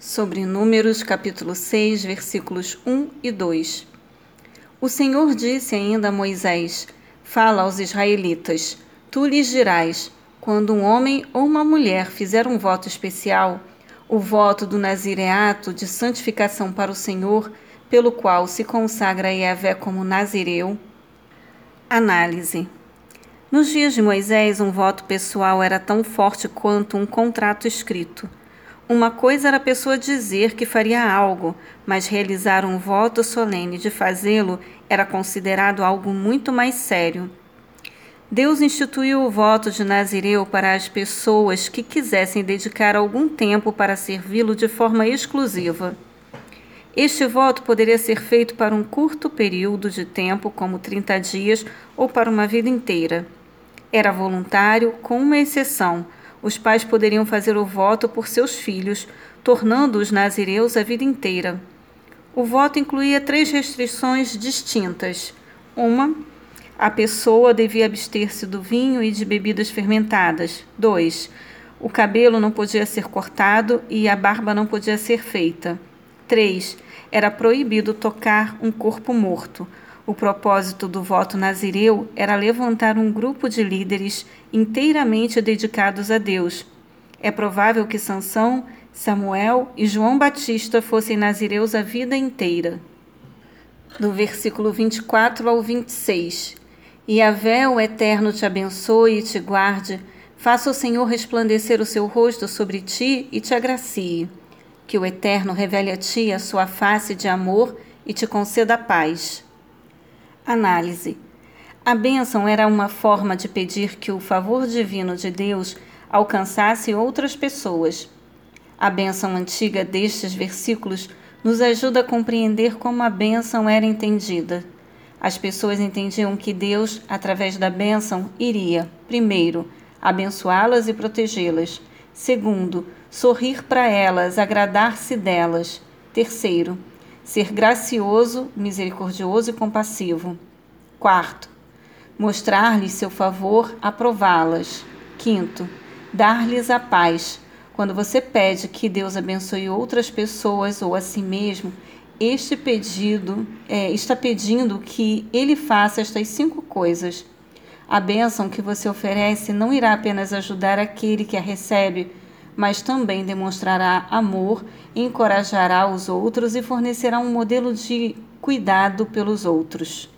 sobre Números capítulo 6, versículos 1 e 2. O Senhor disse ainda a Moisés: Fala aos israelitas: Tu lhes dirás: quando um homem ou uma mulher fizer um voto especial, o voto do nazireato de santificação para o Senhor, pelo qual se consagra a Yahvé como nazireu. Análise. Nos dias de Moisés, um voto pessoal era tão forte quanto um contrato escrito. Uma coisa era a pessoa dizer que faria algo, mas realizar um voto solene de fazê-lo era considerado algo muito mais sério. Deus instituiu o voto de Nazireu para as pessoas que quisessem dedicar algum tempo para servi-lo de forma exclusiva. Este voto poderia ser feito para um curto período de tempo, como 30 dias, ou para uma vida inteira. Era voluntário, com uma exceção os pais poderiam fazer o voto por seus filhos, tornando-os nazireus a vida inteira. O voto incluía três restrições distintas. Uma, a pessoa devia abster-se do vinho e de bebidas fermentadas. Dois, o cabelo não podia ser cortado e a barba não podia ser feita. Três, era proibido tocar um corpo morto. O propósito do voto nazireu era levantar um grupo de líderes inteiramente dedicados a Deus. É provável que Sansão, Samuel e João Batista fossem nazireus a vida inteira. Do versículo 24 ao 26. E a o Eterno te abençoe e te guarde, faça o Senhor resplandecer o seu rosto sobre ti e te agracie. Que o Eterno revele a ti a sua face de amor e te conceda paz. Análise. A bênção era uma forma de pedir que o favor divino de Deus alcançasse outras pessoas. A bênção antiga destes versículos nos ajuda a compreender como a bênção era entendida. As pessoas entendiam que Deus, através da bênção, iria, primeiro, abençoá-las e protegê-las. Segundo, sorrir para elas, agradar-se delas. Terceiro, ser gracioso, misericordioso e compassivo. Quarto, mostrar-lhes seu favor, aprová-las. Quinto, dar-lhes a paz. Quando você pede que Deus abençoe outras pessoas ou a si mesmo, este pedido é, está pedindo que ele faça estas cinco coisas. A bênção que você oferece não irá apenas ajudar aquele que a recebe, mas também demonstrará amor, encorajará os outros e fornecerá um modelo de cuidado pelos outros.